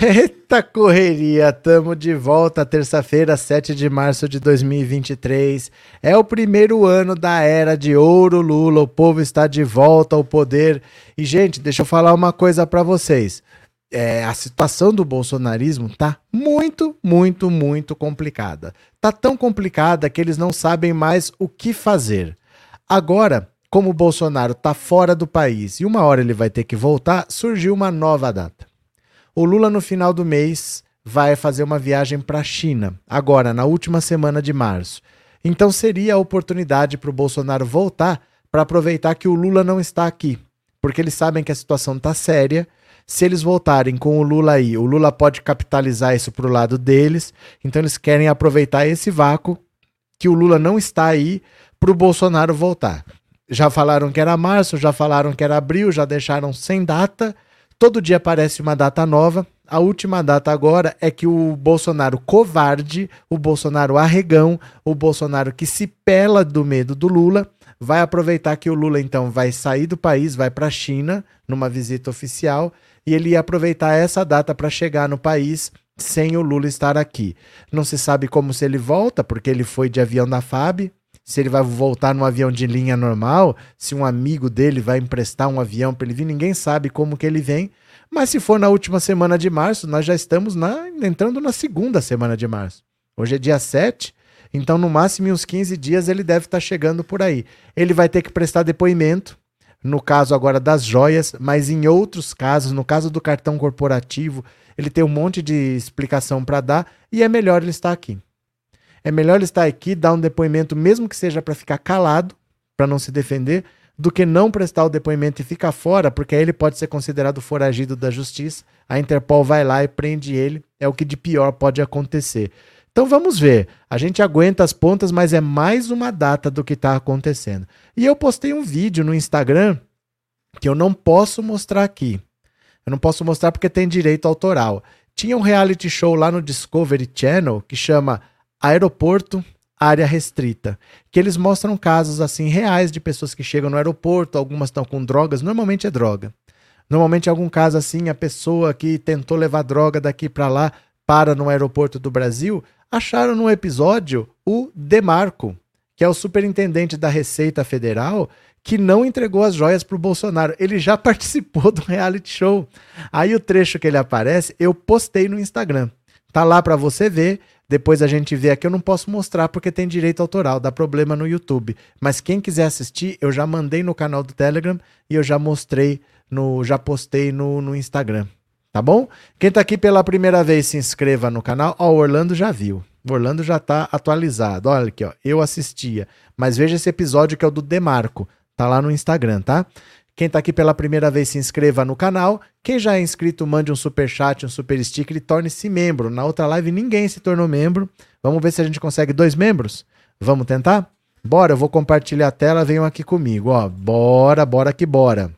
Eita correria, tamo de volta terça-feira, 7 de março de 2023. É o primeiro ano da era de ouro Lula, o povo está de volta ao poder. E gente, deixa eu falar uma coisa para vocês. É, a situação do bolsonarismo tá muito, muito, muito complicada. Tá tão complicada que eles não sabem mais o que fazer. Agora, como o Bolsonaro tá fora do país e uma hora ele vai ter que voltar, surgiu uma nova data. O Lula, no final do mês, vai fazer uma viagem para a China, agora, na última semana de março. Então seria a oportunidade para o Bolsonaro voltar para aproveitar que o Lula não está aqui, porque eles sabem que a situação está séria. Se eles voltarem com o Lula aí, o Lula pode capitalizar isso para o lado deles. Então eles querem aproveitar esse vácuo que o Lula não está aí para o Bolsonaro voltar. Já falaram que era março, já falaram que era abril, já deixaram sem data. Todo dia aparece uma data nova. A última data agora é que o Bolsonaro covarde, o Bolsonaro arregão, o Bolsonaro que se pela do medo do Lula, vai aproveitar que o Lula então vai sair do país, vai para a China numa visita oficial e ele ia aproveitar essa data para chegar no país sem o Lula estar aqui. Não se sabe como se ele volta, porque ele foi de avião da FAB, se ele vai voltar num avião de linha normal, se um amigo dele vai emprestar um avião para ele vir, ninguém sabe como que ele vem. Mas se for na última semana de março, nós já estamos na, entrando na segunda semana de março. Hoje é dia 7, então no máximo em uns 15 dias ele deve estar tá chegando por aí. Ele vai ter que prestar depoimento, no caso agora das joias, mas em outros casos, no caso do cartão corporativo, ele tem um monte de explicação para dar e é melhor ele estar aqui. É melhor ele estar aqui, dar um depoimento, mesmo que seja para ficar calado, para não se defender, do que não prestar o depoimento e ficar fora, porque aí ele pode ser considerado foragido da justiça. A Interpol vai lá e prende ele. É o que de pior pode acontecer. Então vamos ver. A gente aguenta as pontas, mas é mais uma data do que está acontecendo. E eu postei um vídeo no Instagram que eu não posso mostrar aqui. Eu não posso mostrar porque tem direito autoral. Tinha um reality show lá no Discovery Channel que chama aeroporto, área restrita, que eles mostram casos assim reais de pessoas que chegam no aeroporto, algumas estão com drogas, normalmente é droga. Normalmente algum caso assim, a pessoa que tentou levar droga daqui para lá para no aeroporto do Brasil, acharam no episódio o Demarco, que é o superintendente da Receita Federal, que não entregou as joias para o Bolsonaro. Ele já participou do reality show. Aí o trecho que ele aparece, eu postei no Instagram. Tá lá para você ver. Depois a gente vê aqui, eu não posso mostrar porque tem direito autoral, dá problema no YouTube. Mas quem quiser assistir, eu já mandei no canal do Telegram e eu já mostrei no, já postei no, no Instagram. Tá bom? Quem tá aqui pela primeira vez, se inscreva no canal. Ó, o Orlando já viu. O Orlando já tá atualizado. Olha aqui, ó. Eu assistia. Mas veja esse episódio que é o do Demarco. Tá lá no Instagram, tá? Quem está aqui pela primeira vez, se inscreva no canal. Quem já é inscrito, mande um super chat, um super sticker e torne-se membro. Na outra live ninguém se tornou membro. Vamos ver se a gente consegue dois membros? Vamos tentar? Bora, eu vou compartilhar a tela, venham aqui comigo, ó. Bora, bora que bora.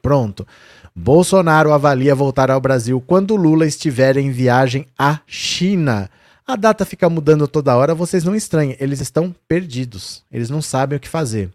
Pronto. Bolsonaro avalia voltar ao Brasil quando Lula estiver em viagem à China. A data fica mudando toda hora, vocês não estranhem, eles estão perdidos. Eles não sabem o que fazer.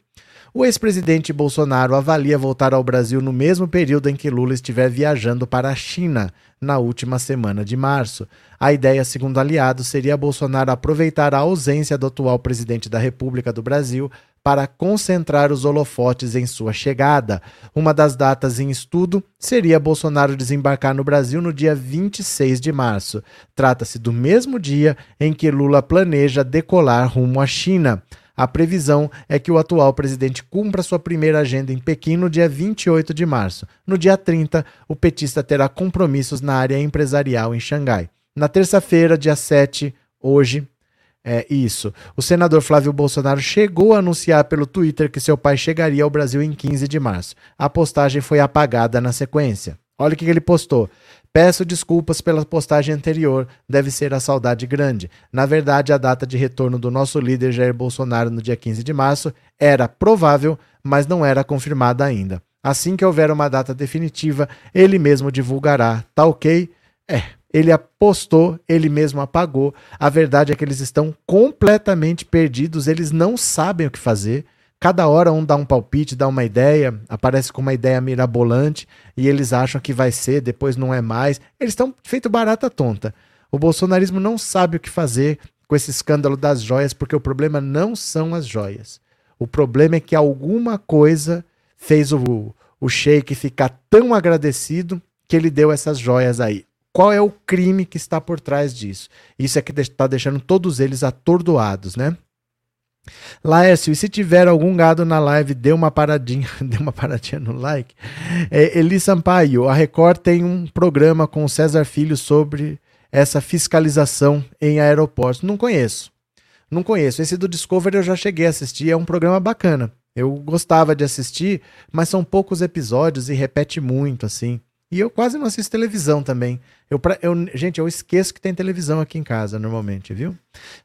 O ex-presidente Bolsonaro avalia voltar ao Brasil no mesmo período em que Lula estiver viajando para a China, na última semana de março. A ideia, segundo aliados, seria Bolsonaro aproveitar a ausência do atual presidente da República do Brasil para concentrar os holofotes em sua chegada. Uma das datas em estudo seria Bolsonaro desembarcar no Brasil no dia 26 de março. Trata-se do mesmo dia em que Lula planeja decolar rumo à China. A previsão é que o atual presidente cumpra sua primeira agenda em Pequim no dia 28 de março. No dia 30, o petista terá compromissos na área empresarial em Xangai. Na terça-feira, dia 7, hoje, é isso. O senador Flávio Bolsonaro chegou a anunciar pelo Twitter que seu pai chegaria ao Brasil em 15 de março. A postagem foi apagada na sequência. Olha o que ele postou. Peço desculpas pela postagem anterior, deve ser a saudade grande. Na verdade, a data de retorno do nosso líder Jair Bolsonaro no dia 15 de março era provável, mas não era confirmada ainda. Assim que houver uma data definitiva, ele mesmo divulgará. Tá ok? É, ele apostou, ele mesmo apagou. A verdade é que eles estão completamente perdidos, eles não sabem o que fazer. Cada hora um dá um palpite, dá uma ideia, aparece com uma ideia mirabolante e eles acham que vai ser, depois não é mais. Eles estão feito barata tonta. O bolsonarismo não sabe o que fazer com esse escândalo das joias, porque o problema não são as joias. O problema é que alguma coisa fez o, o Sheik ficar tão agradecido que ele deu essas joias aí. Qual é o crime que está por trás disso? Isso é que está deixando todos eles atordoados, né? Laércio, e se tiver algum gado na live, dê uma paradinha, dê uma paradinha no like. É, Eli Sampaio, a Record tem um programa com o César Filho sobre essa fiscalização em aeroportos. Não conheço. Não conheço. Esse do Discovery eu já cheguei a assistir, é um programa bacana. Eu gostava de assistir, mas são poucos episódios e repete muito, assim. E eu quase não assisto televisão também. Eu, eu, gente, eu esqueço que tem televisão aqui em casa normalmente, viu?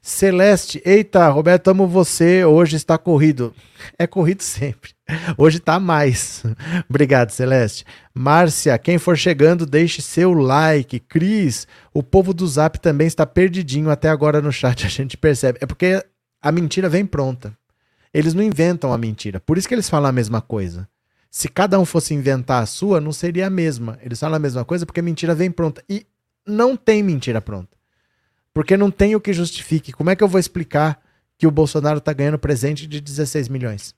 Celeste, eita, Roberto, amo você. Hoje está corrido. É corrido sempre. Hoje está mais. Obrigado, Celeste. Márcia, quem for chegando, deixe seu like. Cris, o povo do Zap também está perdidinho até agora no chat, a gente percebe. É porque a mentira vem pronta. Eles não inventam a mentira. Por isso que eles falam a mesma coisa. Se cada um fosse inventar a sua, não seria a mesma. Eles falam a mesma coisa porque mentira vem pronta. E não tem mentira pronta. Porque não tem o que justifique. Como é que eu vou explicar que o Bolsonaro está ganhando presente de 16 milhões?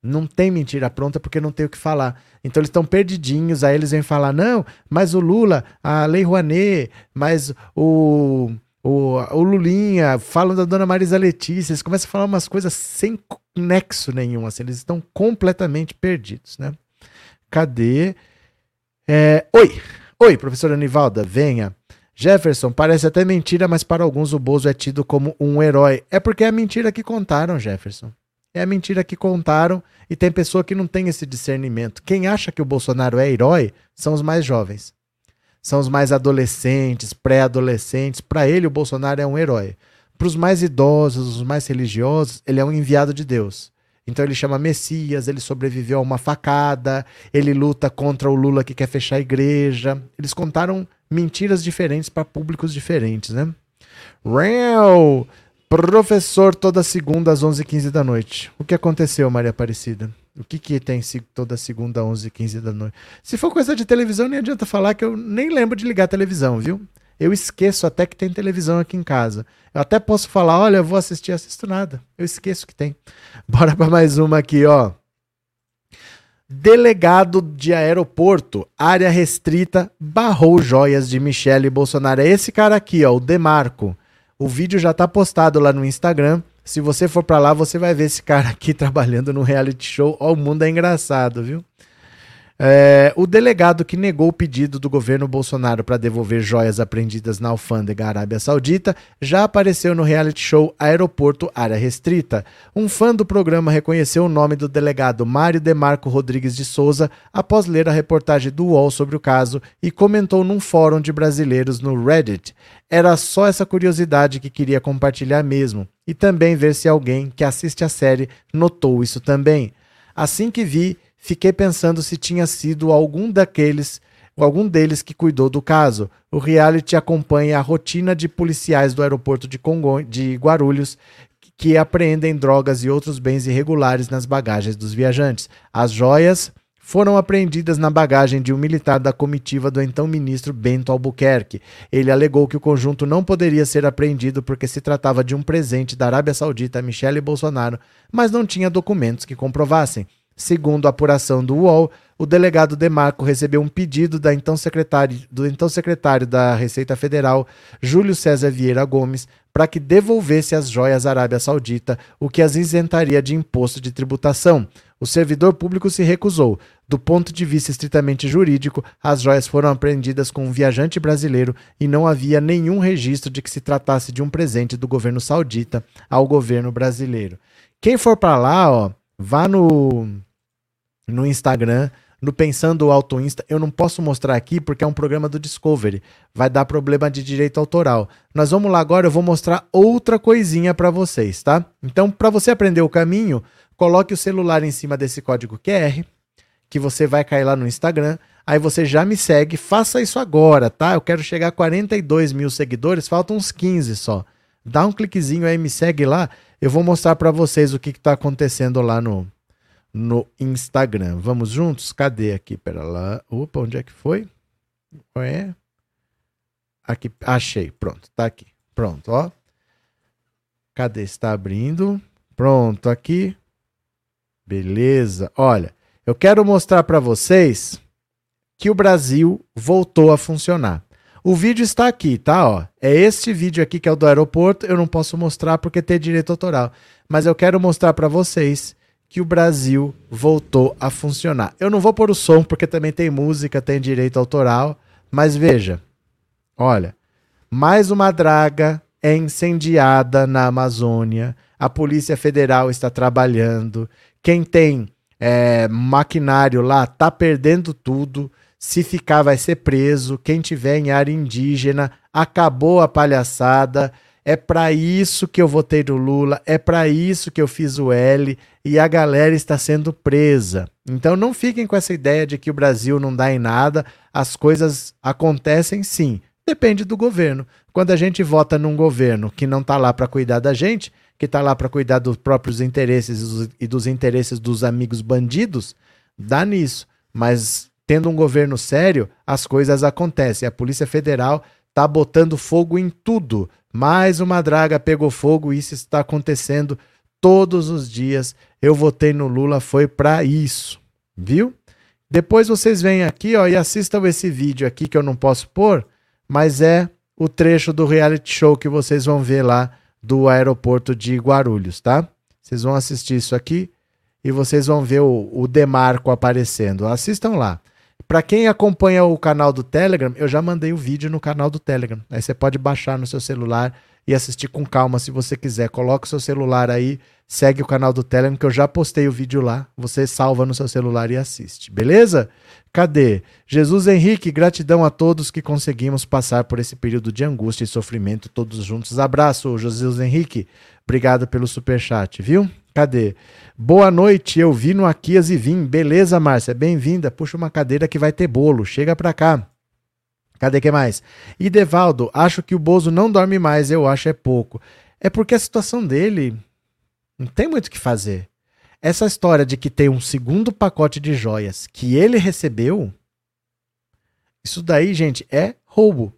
Não tem mentira pronta porque não tem o que falar. Então eles estão perdidinhos, aí eles vêm falar: não, mas o Lula, a Lei Rouanet, mas o, o, o Lulinha, falam da dona Marisa Letícia, eles começam a falar umas coisas sem nexo nenhum, assim, eles estão completamente perdidos, né? Cadê? É, oi, oi, professora Anivalda, venha. Jefferson, parece até mentira, mas para alguns o Bozo é tido como um herói. É porque é a mentira que contaram, Jefferson. É a mentira que contaram e tem pessoa que não tem esse discernimento. Quem acha que o Bolsonaro é herói são os mais jovens. São os mais adolescentes, pré-adolescentes. Para ele, o Bolsonaro é um herói. Para os mais idosos, os mais religiosos, ele é um enviado de Deus. Então ele chama Messias, ele sobreviveu a uma facada, ele luta contra o Lula que quer fechar a igreja. Eles contaram mentiras diferentes para públicos diferentes, né? Real! Professor, toda segunda às 11h15 da noite. O que aconteceu, Maria Aparecida? O que, que tem toda segunda às 11h15 da noite? Se for coisa de televisão, nem adianta falar que eu nem lembro de ligar a televisão, viu? Eu esqueço até que tem televisão aqui em casa. Eu até posso falar, olha, eu vou assistir, assisto nada. Eu esqueço que tem. Bora para mais uma aqui, ó. Delegado de aeroporto, área restrita, barrou joias de Michele Bolsonaro. É esse cara aqui, ó, o Demarco. O vídeo já tá postado lá no Instagram. Se você for para lá, você vai ver esse cara aqui trabalhando no reality show. Ó, o mundo é engraçado, viu? É, o delegado que negou o pedido do governo Bolsonaro para devolver joias apreendidas na alfândega Arábia Saudita já apareceu no reality show Aeroporto Área Restrita. Um fã do programa reconheceu o nome do delegado Mário Demarco Rodrigues de Souza após ler a reportagem do UOL sobre o caso e comentou num fórum de brasileiros no Reddit. Era só essa curiosidade que queria compartilhar mesmo e também ver se alguém que assiste a série notou isso também. Assim que vi, fiquei pensando se tinha sido algum daqueles algum deles que cuidou do caso. O reality acompanha a rotina de policiais do aeroporto de, Congo, de Guarulhos que apreendem drogas e outros bens irregulares nas bagagens dos viajantes. As joias foram apreendidas na bagagem de um militar da comitiva do então ministro Bento Albuquerque. Ele alegou que o conjunto não poderia ser apreendido porque se tratava de um presente da Arábia Saudita a Michele Bolsonaro, mas não tinha documentos que comprovassem. Segundo a apuração do UOL, o delegado Demarco recebeu um pedido da então do então secretário da Receita Federal, Júlio César Vieira Gomes, para que devolvesse as joias à Arábia Saudita, o que as isentaria de imposto de tributação. O servidor público se recusou. Do ponto de vista estritamente jurídico, as joias foram apreendidas com um viajante brasileiro e não havia nenhum registro de que se tratasse de um presente do governo saudita ao governo brasileiro. Quem for para lá, ó, Vá no, no Instagram, no Pensando Auto Insta. Eu não posso mostrar aqui porque é um programa do Discovery. Vai dar problema de direito autoral. Nós vamos lá agora, eu vou mostrar outra coisinha para vocês, tá? Então, para você aprender o caminho, coloque o celular em cima desse código QR, que você vai cair lá no Instagram. Aí você já me segue, faça isso agora, tá? Eu quero chegar a 42 mil seguidores, faltam uns 15 só. Dá um cliquezinho aí, me segue lá. Eu vou mostrar para vocês o que está acontecendo lá no, no Instagram. Vamos juntos? Cadê aqui? Pera lá. Opa, onde é que foi? É. Aqui, achei. Pronto, tá aqui. Pronto, ó. Cadê? Está abrindo. Pronto, aqui. Beleza. Olha, eu quero mostrar para vocês que o Brasil voltou a funcionar. O vídeo está aqui, tá? Ó, é este vídeo aqui que é o do aeroporto. Eu não posso mostrar porque tem direito autoral, mas eu quero mostrar para vocês que o Brasil voltou a funcionar. Eu não vou pôr o som porque também tem música, tem direito autoral, mas veja. Olha, mais uma draga é incendiada na Amazônia. A Polícia Federal está trabalhando. Quem tem é, maquinário lá tá perdendo tudo. Se ficar, vai ser preso. Quem tiver em área indígena, acabou a palhaçada. É para isso que eu votei no Lula, é para isso que eu fiz o L e a galera está sendo presa. Então não fiquem com essa ideia de que o Brasil não dá em nada, as coisas acontecem sim. Depende do governo. Quando a gente vota num governo que não está lá para cuidar da gente, que está lá para cuidar dos próprios interesses e dos interesses dos amigos bandidos, dá nisso. Mas tendo um governo sério, as coisas acontecem. A Polícia Federal está botando fogo em tudo. Mais uma draga pegou fogo e isso está acontecendo todos os dias. Eu votei no Lula, foi para isso, viu? Depois vocês vêm aqui ó, e assistam esse vídeo aqui que eu não posso pôr, mas é o trecho do reality show que vocês vão ver lá do aeroporto de Guarulhos, tá? Vocês vão assistir isso aqui e vocês vão ver o, o Demarco aparecendo. Assistam lá. Para quem acompanha o canal do Telegram, eu já mandei o vídeo no canal do Telegram. Aí você pode baixar no seu celular e assistir com calma se você quiser. Coloca o seu celular aí, segue o canal do Telegram que eu já postei o vídeo lá. Você salva no seu celular e assiste, beleza? Cadê? Jesus Henrique, gratidão a todos que conseguimos passar por esse período de angústia e sofrimento todos juntos. Abraço, Jesus Henrique. Obrigado pelo super chat, viu? Cadê? Boa noite, eu vi no Aquias e vim. Beleza, Márcia? Bem-vinda. Puxa uma cadeira que vai ter bolo. Chega pra cá. Cadê que mais? E Devaldo, acho que o Bozo não dorme mais, eu acho é pouco. É porque a situação dele não tem muito o que fazer. Essa história de que tem um segundo pacote de joias que ele recebeu, isso daí, gente, é roubo.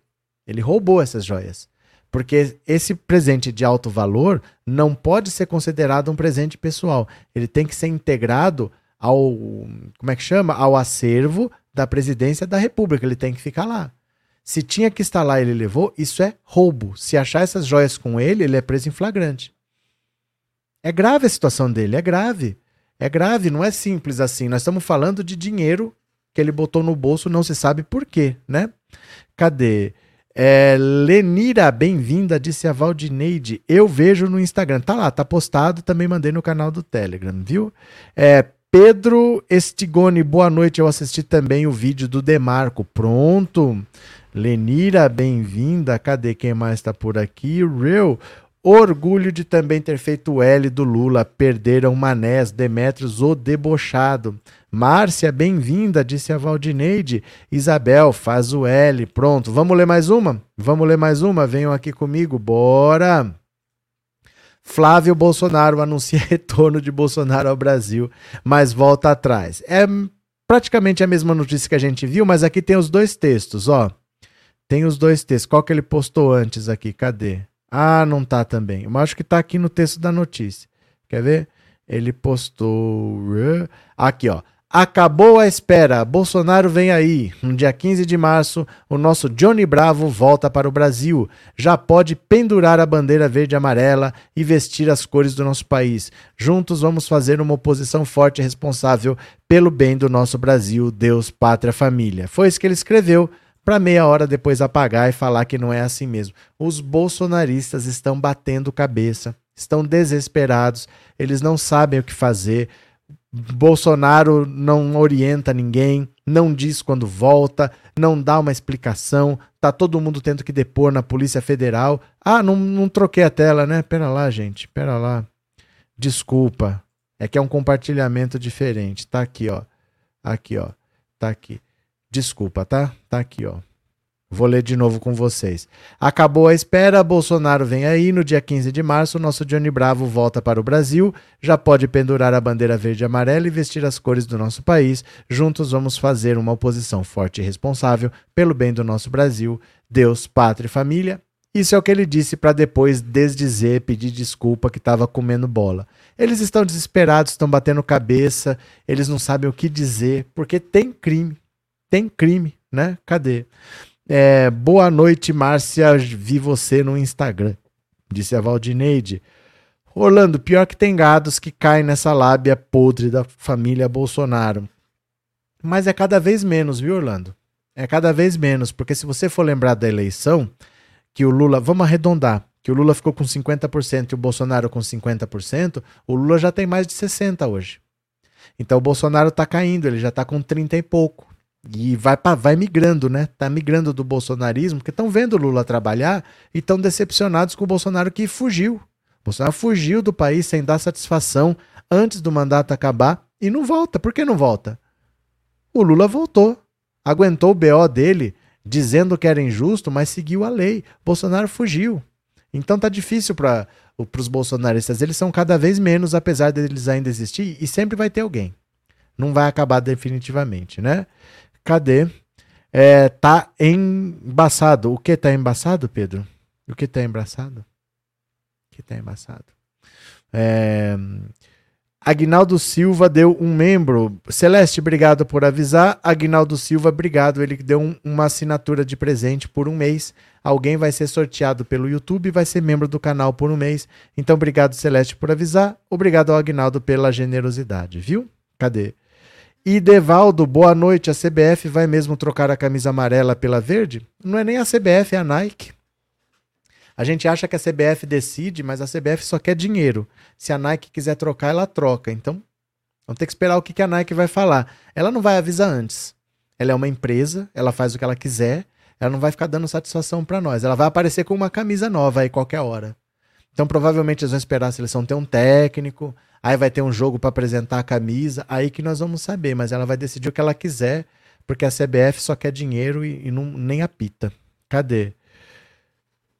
Ele roubou essas joias. Porque esse presente de alto valor não pode ser considerado um presente pessoal. Ele tem que ser integrado ao, como é que chama? Ao acervo da presidência da República. Ele tem que ficar lá. Se tinha que estar lá ele levou, isso é roubo. Se achar essas joias com ele, ele é preso em flagrante. É grave a situação dele, é grave. É grave, não é simples assim. Nós estamos falando de dinheiro que ele botou no bolso, não se sabe por quê, né? Cadê? É, Lenira, bem-vinda, disse a Valdineide. Eu vejo no Instagram. Tá lá, tá postado, também mandei no canal do Telegram, viu? É, Pedro Estigone, boa noite. Eu assisti também o vídeo do Demarco. Pronto. Lenira, bem-vinda. Cadê quem mais está por aqui? Real. Orgulho de também ter feito o L do Lula. Perderam Manés, Demetrios, o debochado. Márcia, bem-vinda, disse a Valdineide. Isabel, faz o L. Pronto, vamos ler mais uma? Vamos ler mais uma? Venham aqui comigo, bora! Flávio Bolsonaro anuncia retorno de Bolsonaro ao Brasil, mas volta atrás. É praticamente a mesma notícia que a gente viu, mas aqui tem os dois textos, ó. Tem os dois textos. Qual que ele postou antes aqui? Cadê? Ah, não tá também. Mas acho que tá aqui no texto da notícia. Quer ver? Ele postou. Aqui, ó. Acabou a espera. Bolsonaro vem aí. No dia 15 de março, o nosso Johnny Bravo volta para o Brasil. Já pode pendurar a bandeira verde e amarela e vestir as cores do nosso país. Juntos vamos fazer uma oposição forte e responsável pelo bem do nosso Brasil, Deus, pátria, família. Foi isso que ele escreveu para meia hora depois apagar e falar que não é assim mesmo. Os bolsonaristas estão batendo cabeça, estão desesperados, eles não sabem o que fazer. Bolsonaro não orienta ninguém, não diz quando volta, não dá uma explicação, tá todo mundo tendo que depor na Polícia Federal. Ah, não, não troquei a tela, né? Pera lá, gente, pera lá. Desculpa, é que é um compartilhamento diferente. Tá aqui, ó. Aqui, ó. Tá aqui. Desculpa, tá? Tá aqui, ó. Vou ler de novo com vocês. Acabou a espera, Bolsonaro vem aí. No dia 15 de março, nosso Johnny Bravo volta para o Brasil. Já pode pendurar a bandeira verde e amarela e vestir as cores do nosso país. Juntos vamos fazer uma oposição forte e responsável pelo bem do nosso Brasil. Deus, pátria e família. Isso é o que ele disse para depois desdizer, pedir desculpa que estava comendo bola. Eles estão desesperados, estão batendo cabeça, eles não sabem o que dizer, porque tem crime. Tem crime, né? Cadê? É, boa noite, Márcia. Vi você no Instagram, disse a Valdineide. Orlando, pior que tem gados que caem nessa lábia podre da família Bolsonaro. Mas é cada vez menos, viu, Orlando? É cada vez menos, porque se você for lembrar da eleição, que o Lula, vamos arredondar, que o Lula ficou com 50% e o Bolsonaro com 50%, o Lula já tem mais de 60% hoje. Então o Bolsonaro está caindo, ele já está com 30 e pouco. E vai, pra, vai migrando, né? Tá migrando do bolsonarismo, porque estão vendo o Lula trabalhar e estão decepcionados com o Bolsonaro que fugiu. O Bolsonaro fugiu do país sem dar satisfação antes do mandato acabar e não volta. Por que não volta? O Lula voltou. Aguentou o BO dele, dizendo que era injusto, mas seguiu a lei. Bolsonaro fugiu. Então tá difícil para os bolsonaristas. Eles são cada vez menos, apesar deles ainda existir, e sempre vai ter alguém. Não vai acabar definitivamente, né? Cadê? É, tá embaçado. O que tá embaçado, Pedro? O que tá embaçado? O que tá embaçado? É... Agnaldo Silva deu um membro. Celeste, obrigado por avisar. Agnaldo Silva, obrigado. Ele deu um, uma assinatura de presente por um mês. Alguém vai ser sorteado pelo YouTube e vai ser membro do canal por um mês. Então, obrigado, Celeste, por avisar. Obrigado ao Agnaldo pela generosidade, viu? Cadê? E Devaldo, boa noite. A CBF vai mesmo trocar a camisa amarela pela verde? Não é nem a CBF, é a Nike. A gente acha que a CBF decide, mas a CBF só quer dinheiro. Se a Nike quiser trocar, ela troca. Então, vamos ter que esperar o que a Nike vai falar. Ela não vai avisar antes. Ela é uma empresa, ela faz o que ela quiser, ela não vai ficar dando satisfação para nós. Ela vai aparecer com uma camisa nova aí qualquer hora. Então, provavelmente eles vão esperar a seleção ter um técnico, Aí vai ter um jogo para apresentar a camisa, aí que nós vamos saber, mas ela vai decidir o que ela quiser, porque a CBF só quer dinheiro e, e não, nem apita. Cadê?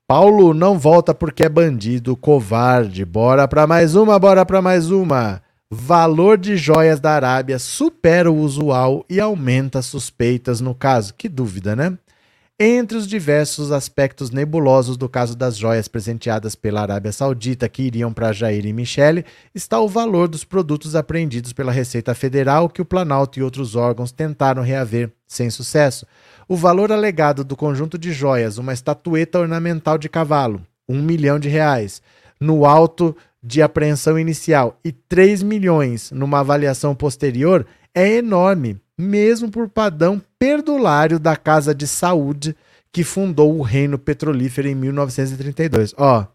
Paulo não volta porque é bandido, covarde. Bora para mais uma, bora para mais uma. Valor de joias da Arábia supera o usual e aumenta suspeitas no caso. Que dúvida, né? Entre os diversos aspectos nebulosos do caso das joias presenteadas pela Arábia Saudita que iriam para Jair e Michele, está o valor dos produtos apreendidos pela Receita Federal que o Planalto e outros órgãos tentaram reaver sem sucesso. O valor alegado do conjunto de joias, uma estatueta ornamental de cavalo, um milhão de reais, no alto de apreensão inicial e 3 milhões numa avaliação posterior, é enorme mesmo por padrão perdulário da Casa de Saúde que fundou o Reino Petrolífero em 1932. Ó,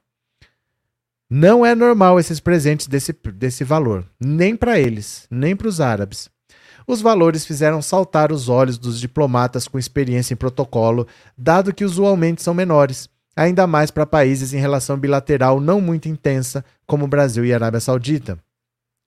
não é normal esses presentes desse, desse valor, nem para eles, nem para os árabes. Os valores fizeram saltar os olhos dos diplomatas com experiência em protocolo, dado que usualmente são menores, ainda mais para países em relação bilateral não muito intensa, como Brasil e Arábia Saudita.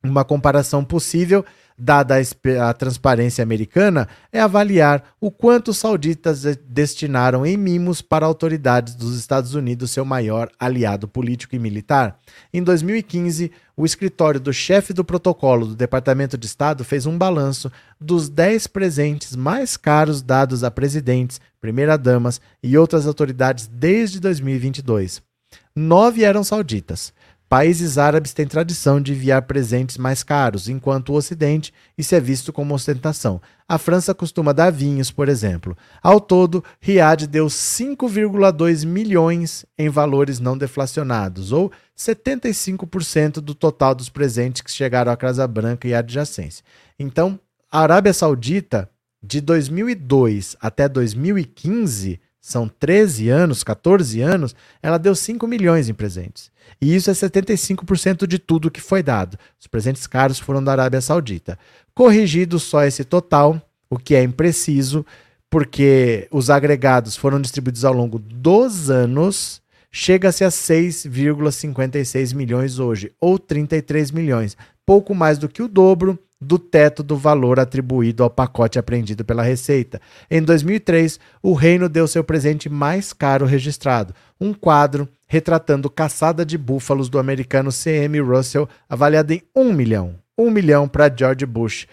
Uma comparação possível dada a, a, transparência americana, é avaliar o quanto os sauditas destinaram em mimos para autoridades dos Estados Unidos, seu maior aliado político e militar. Em 2015, o escritório do chefe do protocolo do Departamento de Estado fez um balanço dos 10 presentes mais caros dados a presidentes, primeira-damas e outras autoridades desde 2022. Nove eram sauditas. Países árabes têm tradição de enviar presentes mais caros, enquanto o Ocidente isso é visto como ostentação. A França costuma dar vinhos, por exemplo. Ao todo, Riad deu 5,2 milhões em valores não deflacionados, ou 75% do total dos presentes que chegaram à Casa Branca e adjacência. Então, a Arábia Saudita, de 2002 até 2015, são 13 anos, 14 anos, ela deu 5 milhões em presentes. E isso é 75% de tudo que foi dado. Os presentes caros foram da Arábia Saudita. Corrigido só esse total, o que é impreciso, porque os agregados foram distribuídos ao longo dos anos, chega-se a 6,56 milhões hoje, ou 33 milhões, pouco mais do que o dobro do teto do valor atribuído ao pacote apreendido pela Receita. Em 2003, o reino deu seu presente mais caro registrado, um quadro retratando caçada de búfalos do americano C.M. Russell, avaliado em 1 milhão. 1 milhão para George Bush,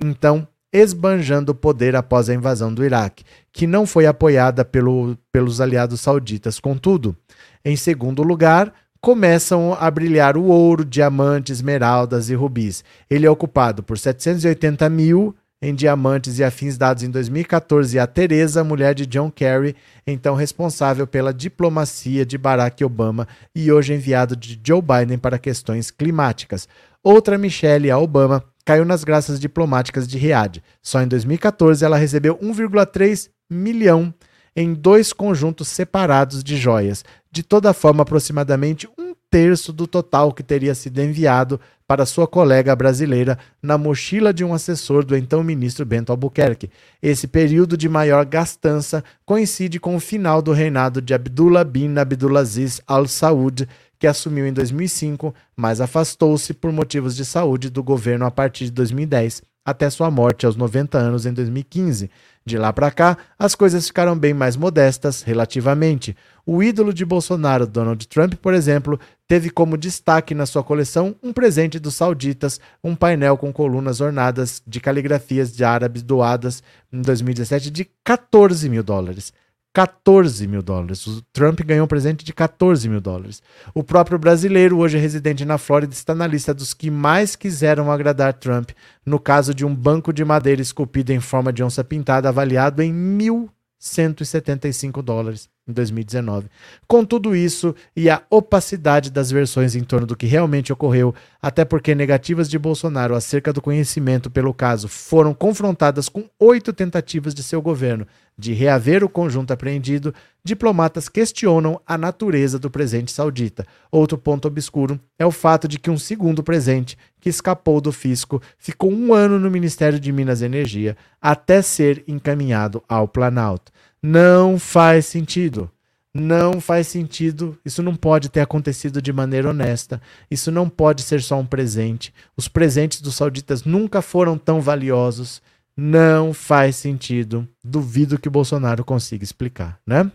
então esbanjando o poder após a invasão do Iraque, que não foi apoiada pelo, pelos aliados sauditas. Contudo, em segundo lugar, começam a brilhar o ouro, diamantes, esmeraldas e rubis. Ele é ocupado por 780 mil em diamantes e afins dados em 2014 a Teresa, mulher de John Kerry, então responsável pela diplomacia de Barack Obama e hoje enviado de Joe Biden para questões climáticas. Outra Michelle, a Obama, caiu nas graças diplomáticas de Riad. Só em 2014 ela recebeu 1,3 milhão em dois conjuntos separados de joias, de toda forma aproximadamente um terço do total que teria sido enviado para sua colega brasileira na mochila de um assessor do então ministro Bento Albuquerque. Esse período de maior gastança coincide com o final do reinado de Abdullah bin Abdulaziz Al Saud, que assumiu em 2005, mas afastou-se por motivos de saúde do governo a partir de 2010, até sua morte aos 90 anos em 2015. De lá para cá, as coisas ficaram bem mais modestas, relativamente. O ídolo de Bolsonaro, Donald Trump, por exemplo, teve como destaque na sua coleção um presente dos sauditas, um painel com colunas ornadas de caligrafias de árabes doadas em 2017 de 14 mil dólares. 14 mil dólares. O Trump ganhou um presente de 14 mil dólares. O próprio brasileiro, hoje residente na Flórida, está na lista dos que mais quiseram agradar Trump, no caso de um banco de madeira esculpido em forma de onça pintada, avaliado em mil 175 dólares em 2019. Com tudo isso e a opacidade das versões em torno do que realmente ocorreu, até porque negativas de Bolsonaro acerca do conhecimento pelo caso foram confrontadas com oito tentativas de seu governo de reaver o conjunto apreendido, diplomatas questionam a natureza do presente saudita. Outro ponto obscuro é o fato de que um segundo presente, que escapou do fisco, ficou um ano no Ministério de Minas e Energia até ser encaminhado ao Planalto. Não faz sentido. Não faz sentido. Isso não pode ter acontecido de maneira honesta. Isso não pode ser só um presente. Os presentes dos sauditas nunca foram tão valiosos. Não faz sentido. Duvido que o Bolsonaro consiga explicar, né?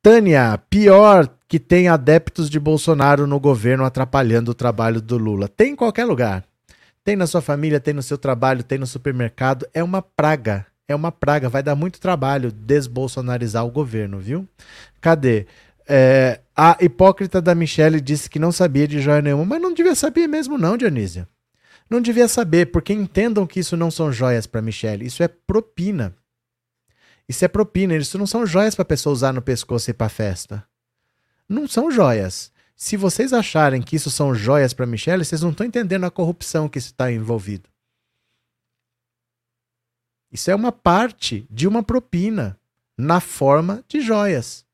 Tânia, pior que tem adeptos de Bolsonaro no governo atrapalhando o trabalho do Lula. Tem em qualquer lugar. Tem na sua família, tem no seu trabalho, tem no supermercado. É uma praga. É uma praga. Vai dar muito trabalho desbolsonarizar o governo, viu? Cadê? É, a hipócrita da Michelle disse que não sabia de joia nenhuma, mas não devia saber mesmo, não, Dionísia. Não devia saber, porque entendam que isso não são joias para Michelle, isso é propina. Isso é propina, isso não são joias para pessoa usar no pescoço e para festa. Não são joias. Se vocês acharem que isso são joias para Michelle, vocês não estão entendendo a corrupção que está envolvido. Isso é uma parte de uma propina na forma de joias.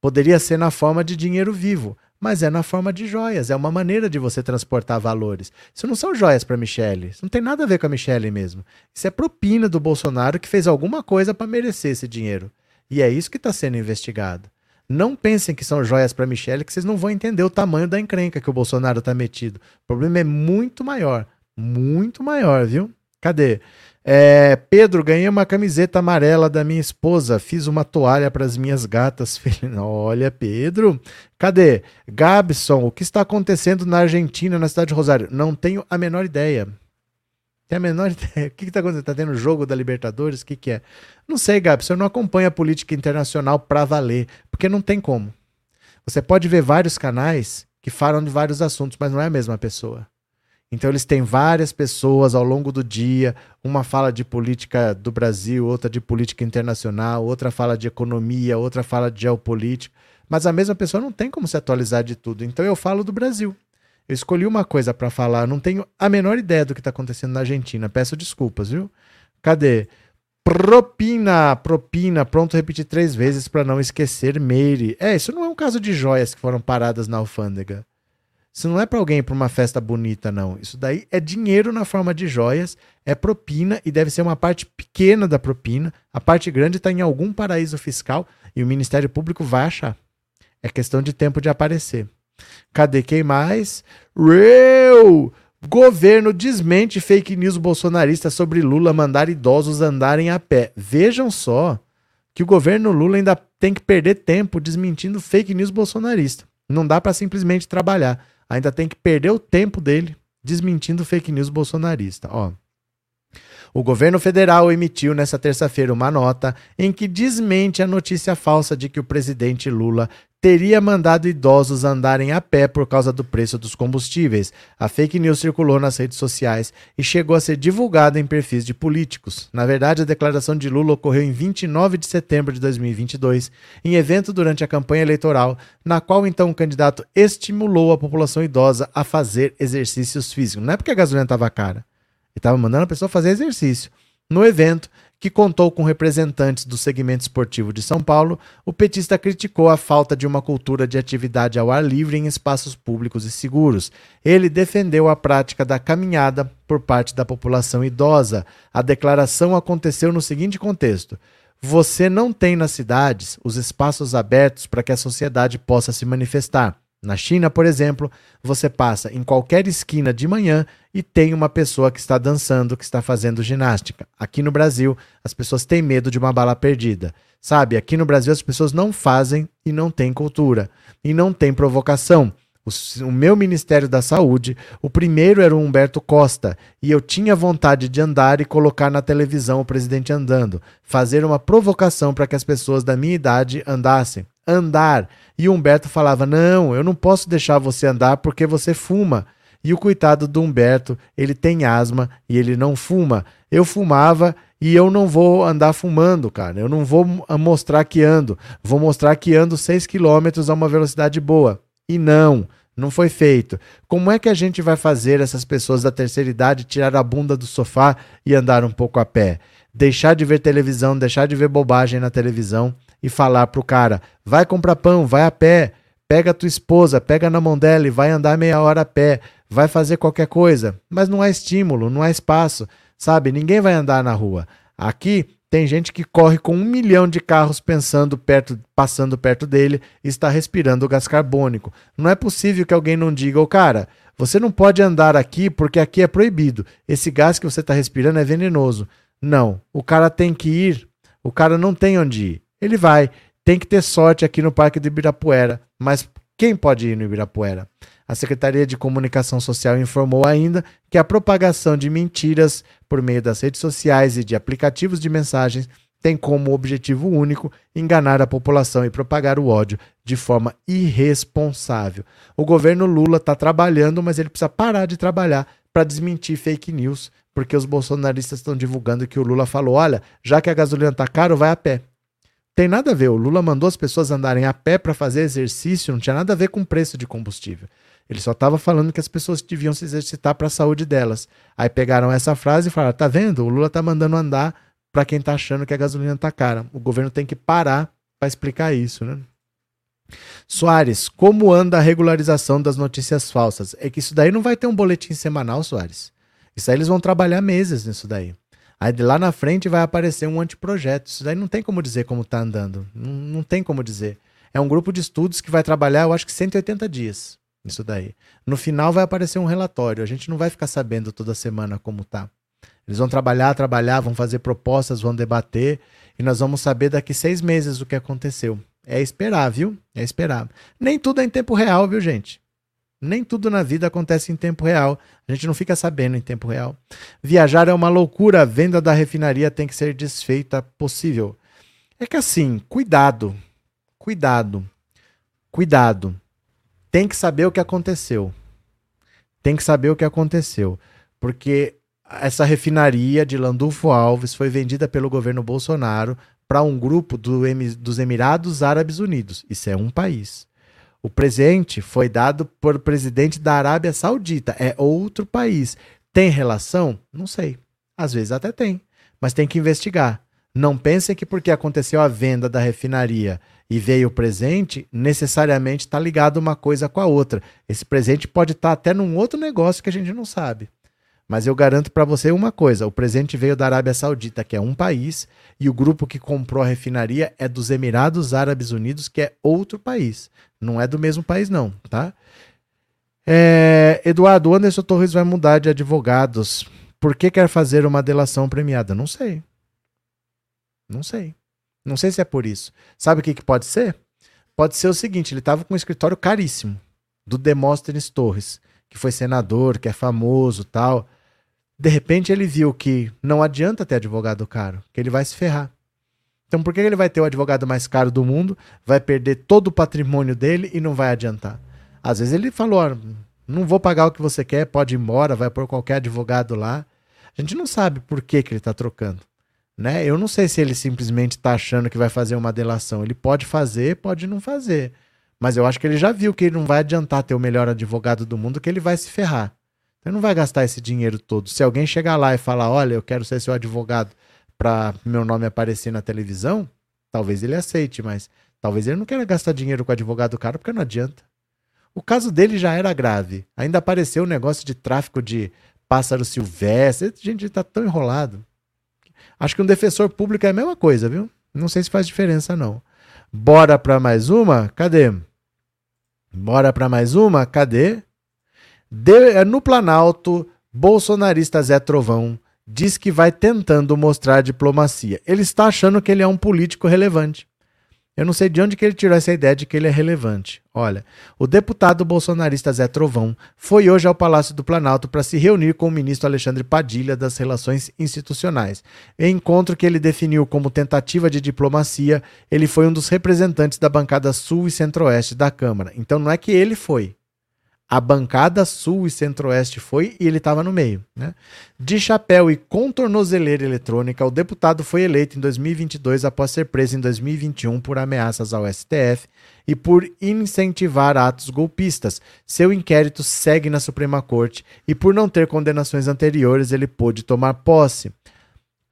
Poderia ser na forma de dinheiro vivo, mas é na forma de joias. É uma maneira de você transportar valores. Isso não são joias para Michele. Isso não tem nada a ver com a Michele mesmo. Isso é propina do Bolsonaro que fez alguma coisa para merecer esse dinheiro. E é isso que está sendo investigado. Não pensem que são joias para Michele, que vocês não vão entender o tamanho da encrenca que o Bolsonaro está metido. O problema é muito maior. Muito maior, viu? Cadê? É, Pedro, ganhei uma camiseta amarela da minha esposa. Fiz uma toalha para as minhas gatas. Olha, Pedro. Cadê? Gabson, o que está acontecendo na Argentina, na cidade de Rosário? Não tenho a menor ideia. Tem a menor ideia. O que está acontecendo? Está tendo jogo da Libertadores? O que, que é? Não sei, Gabson. Eu não acompanho a política internacional para valer, porque não tem como. Você pode ver vários canais que falam de vários assuntos, mas não é a mesma pessoa. Então eles têm várias pessoas ao longo do dia, uma fala de política do Brasil, outra de política internacional, outra fala de economia, outra fala de geopolítica, mas a mesma pessoa não tem como se atualizar de tudo. Então eu falo do Brasil. Eu escolhi uma coisa para falar, não tenho a menor ideia do que está acontecendo na Argentina. Peço desculpas, viu? Cadê? Propina, propina, pronto, repetir três vezes para não esquecer Meire. É, isso não é um caso de joias que foram paradas na alfândega. Isso não é para alguém para uma festa bonita, não. Isso daí é dinheiro na forma de joias, é propina e deve ser uma parte pequena da propina. A parte grande está em algum paraíso fiscal e o Ministério Público vai achar. É questão de tempo de aparecer. Cadê quem mais? Real! Governo desmente fake news bolsonarista sobre Lula mandar idosos andarem a pé. Vejam só que o governo Lula ainda tem que perder tempo desmentindo fake news bolsonarista. Não dá para simplesmente trabalhar. Ainda tem que perder o tempo dele desmentindo fake news bolsonarista. Ó. O governo federal emitiu nesta terça-feira uma nota em que desmente a notícia falsa de que o presidente Lula teria mandado idosos andarem a pé por causa do preço dos combustíveis. A fake news circulou nas redes sociais e chegou a ser divulgada em perfis de políticos. Na verdade, a declaração de Lula ocorreu em 29 de setembro de 2022, em evento durante a campanha eleitoral, na qual então o candidato estimulou a população idosa a fazer exercícios físicos. Não é porque a gasolina estava cara. Ele estava mandando a pessoa fazer exercício. No evento, que contou com representantes do segmento esportivo de São Paulo, o petista criticou a falta de uma cultura de atividade ao ar livre em espaços públicos e seguros. Ele defendeu a prática da caminhada por parte da população idosa. A declaração aconteceu no seguinte contexto: você não tem nas cidades os espaços abertos para que a sociedade possa se manifestar. Na China, por exemplo, você passa em qualquer esquina de manhã e tem uma pessoa que está dançando, que está fazendo ginástica. Aqui no Brasil, as pessoas têm medo de uma bala perdida. Sabe, aqui no Brasil as pessoas não fazem e não têm cultura. E não tem provocação. O, o, meu Ministério da Saúde, o primeiro era o Humberto Costa, e eu tinha vontade de andar e colocar na televisão o presidente andando, fazer uma provocação para que as pessoas da minha idade andassem andar. E Humberto falava: Não, eu não posso deixar você andar porque você fuma. E o coitado do Humberto, ele tem asma e ele não fuma. Eu fumava e eu não vou andar fumando, cara. Eu não vou mostrar que ando. Vou mostrar que ando 6 km a uma velocidade boa. E não, não foi feito. Como é que a gente vai fazer essas pessoas da terceira idade tirar a bunda do sofá e andar um pouco a pé? Deixar de ver televisão, deixar de ver bobagem na televisão e falar pro cara: vai comprar pão, vai a pé, pega a tua esposa, pega na mão dela e vai andar meia hora a pé, vai fazer qualquer coisa. Mas não há estímulo, não há espaço, sabe? Ninguém vai andar na rua. Aqui tem gente que corre com um milhão de carros pensando perto, passando perto dele e está respirando gás carbônico. Não é possível que alguém não diga, oh, cara, você não pode andar aqui porque aqui é proibido. Esse gás que você está respirando é venenoso. Não, o cara tem que ir, o cara não tem onde ir ele vai. Tem que ter sorte aqui no Parque do Ibirapuera. Mas quem pode ir no Ibirapuera? A Secretaria de Comunicação Social informou ainda que a propagação de mentiras por meio das redes sociais e de aplicativos de mensagens tem como objetivo único enganar a população e propagar o ódio de forma irresponsável. O governo Lula está trabalhando, mas ele precisa parar de trabalhar para desmentir fake news, porque os bolsonaristas estão divulgando que o Lula falou: olha, já que a gasolina está caro, vai a pé. Tem nada a ver. O Lula mandou as pessoas andarem a pé para fazer exercício, não tinha nada a ver com o preço de combustível. Ele só estava falando que as pessoas deviam se exercitar para a saúde delas. Aí pegaram essa frase e falaram: tá vendo? O Lula tá mandando andar para quem tá achando que a gasolina tá cara. O governo tem que parar para explicar isso, né? Soares, como anda a regularização das notícias falsas? É que isso daí não vai ter um boletim semanal, Soares. Isso aí eles vão trabalhar meses nisso daí. Aí de lá na frente vai aparecer um anteprojeto. Isso daí não tem como dizer como está andando. Não, não tem como dizer. É um grupo de estudos que vai trabalhar, eu acho que 180 dias. Isso daí. No final vai aparecer um relatório. A gente não vai ficar sabendo toda semana como tá. Eles vão trabalhar, trabalhar, vão fazer propostas, vão debater e nós vamos saber daqui seis meses o que aconteceu. É esperar, viu? É esperar. Nem tudo é em tempo real, viu, gente? Nem tudo na vida acontece em tempo real. A gente não fica sabendo em tempo real. Viajar é uma loucura. A venda da refinaria tem que ser desfeita possível. É que assim, cuidado. Cuidado. Cuidado. Tem que saber o que aconteceu. Tem que saber o que aconteceu. Porque essa refinaria de Landulfo Alves foi vendida pelo governo Bolsonaro para um grupo do, dos Emirados Árabes Unidos. Isso é um país. O presente foi dado por presidente da Arábia Saudita. É outro país. Tem relação? Não sei. Às vezes até tem. Mas tem que investigar. Não pensem que porque aconteceu a venda da refinaria e veio o presente, necessariamente está ligado uma coisa com a outra. Esse presente pode estar tá até num outro negócio que a gente não sabe. Mas eu garanto para você uma coisa: o presente veio da Arábia Saudita, que é um país, e o grupo que comprou a refinaria é dos Emirados Árabes Unidos, que é outro país. Não é do mesmo país, não, tá? É, Eduardo, Anderson Torres vai mudar de advogados. Por que quer fazer uma delação premiada? Não sei. Não sei. Não sei se é por isso. Sabe o que, que pode ser? Pode ser o seguinte: ele estava com um escritório caríssimo do Demóstenes Torres, que foi senador, que é famoso tal. De repente ele viu que não adianta ter advogado caro, que ele vai se ferrar. Então por que ele vai ter o advogado mais caro do mundo, vai perder todo o patrimônio dele e não vai adiantar? Às vezes ele falou: ah, não vou pagar o que você quer, pode ir embora, vai por qualquer advogado lá. A gente não sabe por que, que ele está trocando. Né? Eu não sei se ele simplesmente está achando que vai fazer uma delação. Ele pode fazer, pode não fazer. Mas eu acho que ele já viu que ele não vai adiantar ter o melhor advogado do mundo, que ele vai se ferrar. Ele não vai gastar esse dinheiro todo. Se alguém chegar lá e falar, olha, eu quero ser seu advogado para meu nome aparecer na televisão, talvez ele aceite, mas talvez ele não queira gastar dinheiro com advogado caro porque não adianta. O caso dele já era grave. Ainda apareceu o um negócio de tráfico de pássaro silvestre. Gente, tá tão enrolado. Acho que um defensor público é a mesma coisa, viu? Não sei se faz diferença, não. Bora para mais uma? Cadê? Bora para mais uma? Cadê? De, é, no Planalto, bolsonarista Zé Trovão diz que vai tentando mostrar diplomacia. Ele está achando que ele é um político relevante. Eu não sei de onde que ele tirou essa ideia de que ele é relevante. Olha, o deputado bolsonarista Zé Trovão foi hoje ao Palácio do Planalto para se reunir com o ministro Alexandre Padilha das Relações Institucionais. Em encontro que ele definiu como tentativa de diplomacia, ele foi um dos representantes da bancada sul e centro-oeste da Câmara. Então não é que ele foi, a bancada sul e centro-oeste foi e ele estava no meio. Né? De chapéu e com tornozeleira eletrônica, o deputado foi eleito em 2022 após ser preso em 2021 por ameaças ao STF e por incentivar atos golpistas. Seu inquérito segue na Suprema Corte e, por não ter condenações anteriores, ele pôde tomar posse.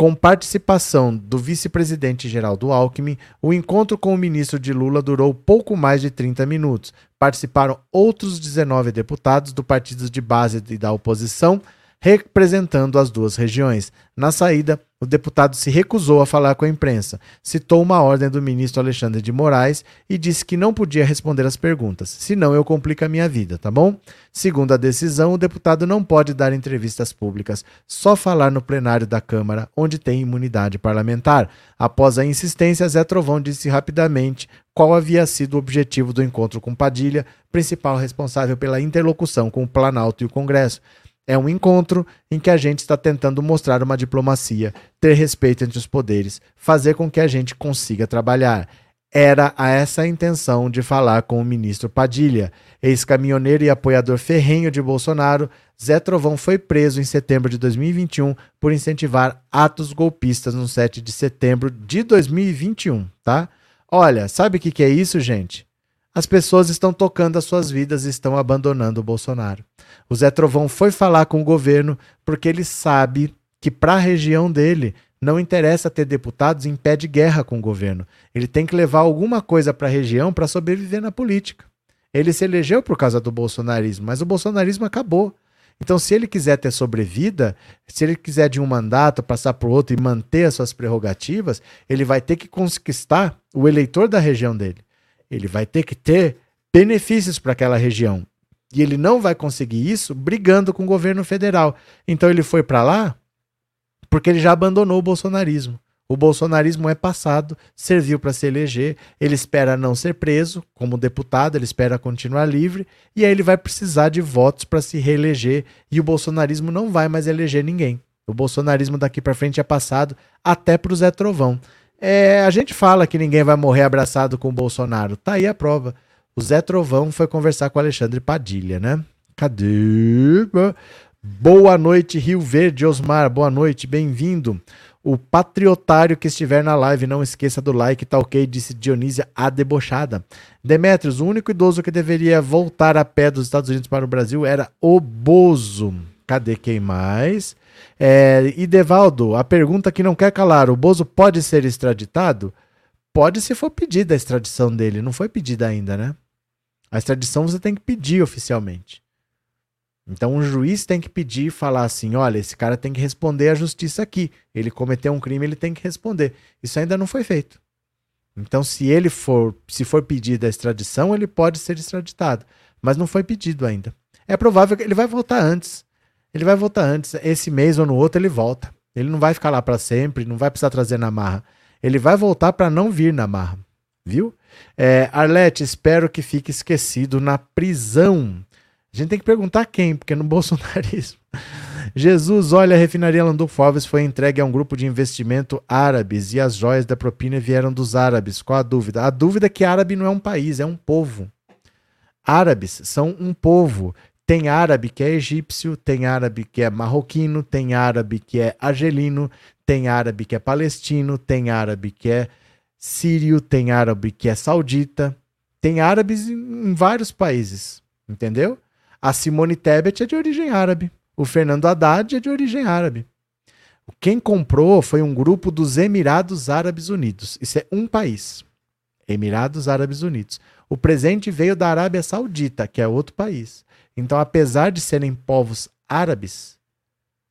Com participação do vice-presidente Geraldo Alckmin, o encontro com o ministro de Lula durou pouco mais de 30 minutos. Participaram outros 19 deputados do partido de base e da oposição, representando as duas regiões. Na saída, o deputado se recusou a falar com a imprensa, citou uma ordem do ministro Alexandre de Moraes e disse que não podia responder às perguntas, senão eu complico a minha vida, tá bom? Segundo a decisão, o deputado não pode dar entrevistas públicas, só falar no plenário da Câmara, onde tem imunidade parlamentar. Após a insistência, Zé Trovão disse rapidamente qual havia sido o objetivo do encontro com Padilha, principal responsável pela interlocução com o Planalto e o Congresso. É um encontro em que a gente está tentando mostrar uma diplomacia, ter respeito entre os poderes, fazer com que a gente consiga trabalhar. Era a essa intenção de falar com o ministro Padilha. Ex-caminhoneiro e apoiador ferrenho de Bolsonaro, Zé Trovão foi preso em setembro de 2021 por incentivar atos golpistas no 7 de setembro de 2021, tá? Olha, sabe o que, que é isso, gente? As pessoas estão tocando as suas vidas e estão abandonando o Bolsonaro. O Zé Trovão foi falar com o governo porque ele sabe que para a região dele não interessa ter deputados em pé de guerra com o governo. Ele tem que levar alguma coisa para a região para sobreviver na política. Ele se elegeu por causa do bolsonarismo, mas o bolsonarismo acabou. Então, se ele quiser ter sobrevida, se ele quiser de um mandato passar para o outro e manter as suas prerrogativas, ele vai ter que conquistar o eleitor da região dele. Ele vai ter que ter benefícios para aquela região. E ele não vai conseguir isso brigando com o governo federal. Então ele foi para lá porque ele já abandonou o bolsonarismo. O bolsonarismo é passado, serviu para se eleger, ele espera não ser preso como deputado, ele espera continuar livre, e aí ele vai precisar de votos para se reeleger, e o bolsonarismo não vai mais eleger ninguém. O bolsonarismo daqui para frente é passado até para o Zé Trovão. É, a gente fala que ninguém vai morrer abraçado com o Bolsonaro. Tá aí a prova. O Zé Trovão foi conversar com o Alexandre Padilha, né? Cadê? Boa noite, Rio Verde, Osmar. Boa noite, bem-vindo. O patriotário que estiver na live, não esqueça do like, tá ok? Disse Dionísia a debochada. Demetrios, o único idoso que deveria voltar a pé dos Estados Unidos para o Brasil era o Bozo. Cadê quem mais? É, e Devaldo, a pergunta que não quer calar: o Bozo pode ser extraditado? Pode se for pedida a extradição dele. Não foi pedida ainda, né? A extradição você tem que pedir oficialmente. Então um juiz tem que pedir e falar assim: olha, esse cara tem que responder à justiça aqui. Ele cometeu um crime, ele tem que responder. Isso ainda não foi feito. Então, se ele for, se for pedida a extradição, ele pode ser extraditado. Mas não foi pedido ainda. É provável que ele vai voltar antes. Ele vai voltar antes. Esse mês ou no outro ele volta. Ele não vai ficar lá para sempre, não vai precisar trazer na marra. Ele vai voltar para não vir na marra. Viu? É, Arlete, espero que fique esquecido na prisão. A gente tem que perguntar quem, porque no bolsonarismo. Jesus, olha, a refinaria Landulfo Alves foi entregue a um grupo de investimento árabes e as joias da propina vieram dos árabes. Qual a dúvida? A dúvida é que árabe não é um país, é um povo. Árabes são um povo. Tem árabe que é egípcio, tem árabe que é marroquino, tem árabe que é argelino, tem árabe que é palestino, tem árabe que é sírio, tem árabe que é saudita, tem árabes em vários países, entendeu? A Simone Tebet é de origem árabe. O Fernando Haddad é de origem árabe. Quem comprou foi um grupo dos Emirados Árabes Unidos. Isso é um país. Emirados Árabes Unidos. O presente veio da Arábia Saudita, que é outro país. Então, apesar de serem povos árabes,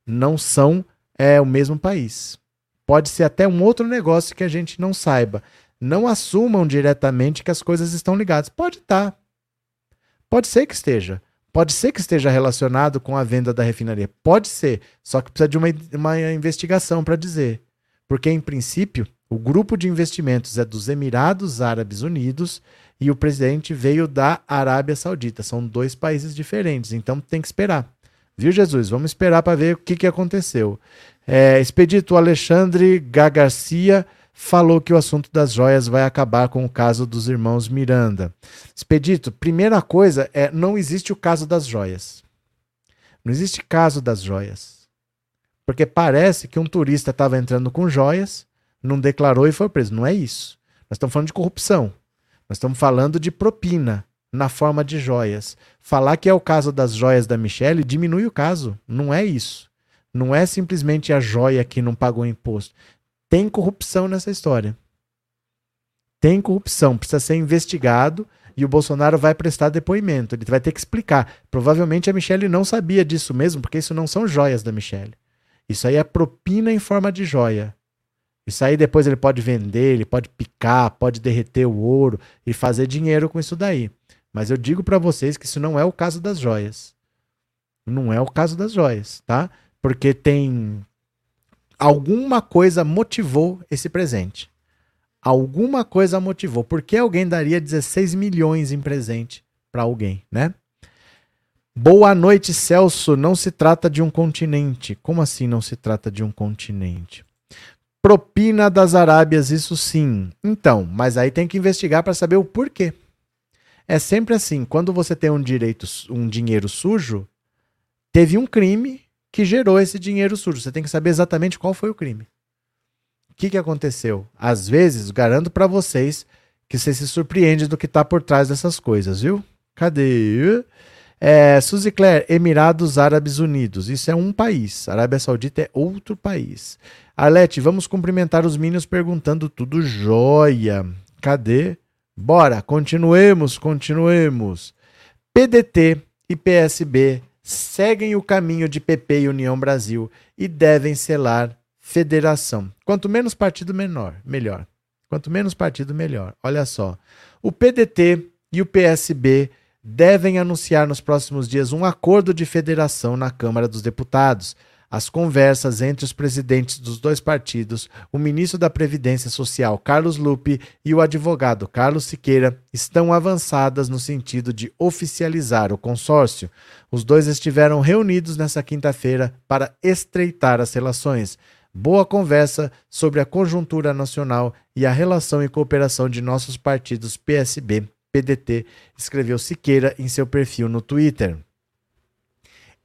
não são é, o mesmo país. Pode ser até um outro negócio que a gente não saiba. Não assumam diretamente que as coisas estão ligadas. Pode estar. Tá. Pode ser que esteja. Pode ser que esteja relacionado com a venda da refinaria. Pode ser, só que precisa de uma, uma investigação para dizer. Porque, em princípio, o grupo de investimentos é dos Emirados Árabes Unidos e o presidente veio da Arábia Saudita. São dois países diferentes, então tem que esperar. Viu, Jesus? Vamos esperar para ver o que, que aconteceu. É, Expedito Alexandre Gagarcia falou que o assunto das joias vai acabar com o caso dos irmãos Miranda. Expedito, primeira coisa é não existe o caso das joias. Não existe caso das joias. Porque parece que um turista estava entrando com joias, não declarou e foi preso. Não é isso. Nós estamos falando de corrupção. Nós estamos falando de propina na forma de joias. Falar que é o caso das joias da Michelle diminui o caso. Não é isso. Não é simplesmente a joia que não pagou imposto. Tem corrupção nessa história. Tem corrupção, precisa ser investigado e o Bolsonaro vai prestar depoimento. Ele vai ter que explicar. Provavelmente a Michelle não sabia disso mesmo, porque isso não são joias da Michelle. Isso aí é propina em forma de joia. Isso aí depois ele pode vender, ele pode picar, pode derreter o ouro e fazer dinheiro com isso daí. Mas eu digo para vocês que isso não é o caso das joias. Não é o caso das joias, tá? Porque tem alguma coisa motivou esse presente. Alguma coisa motivou. Por que alguém daria 16 milhões em presente para alguém, né? Boa noite, Celso. Não se trata de um continente. Como assim não se trata de um continente? Propina das Arábias, isso sim. Então, mas aí tem que investigar para saber o porquê. É sempre assim, quando você tem um direito, um dinheiro sujo, teve um crime que gerou esse dinheiro sujo. Você tem que saber exatamente qual foi o crime. O que, que aconteceu? Às vezes, garanto para vocês que você se surpreende do que está por trás dessas coisas, viu? Cadê? É, Suzy Claire, Emirados Árabes Unidos. Isso é um país. Arábia Saudita é outro país. Arlete, vamos cumprimentar os meninos perguntando tudo jóia. Cadê? Bora, continuemos, continuemos. PDT e PSB seguem o caminho de PP e União Brasil e devem selar federação. Quanto menos partido, menor, melhor. Quanto menos partido, melhor. Olha só. O PDT e o PSB devem anunciar nos próximos dias um acordo de federação na Câmara dos Deputados as conversas entre os presidentes dos dois partidos, o ministro da Previdência Social, Carlos Lupe, e o advogado Carlos Siqueira estão avançadas no sentido de oficializar o consórcio. Os dois estiveram reunidos nesta quinta-feira para estreitar as relações. Boa conversa sobre a conjuntura nacional e a relação e cooperação de nossos partidos PSB, PDT, escreveu Siqueira em seu perfil no Twitter.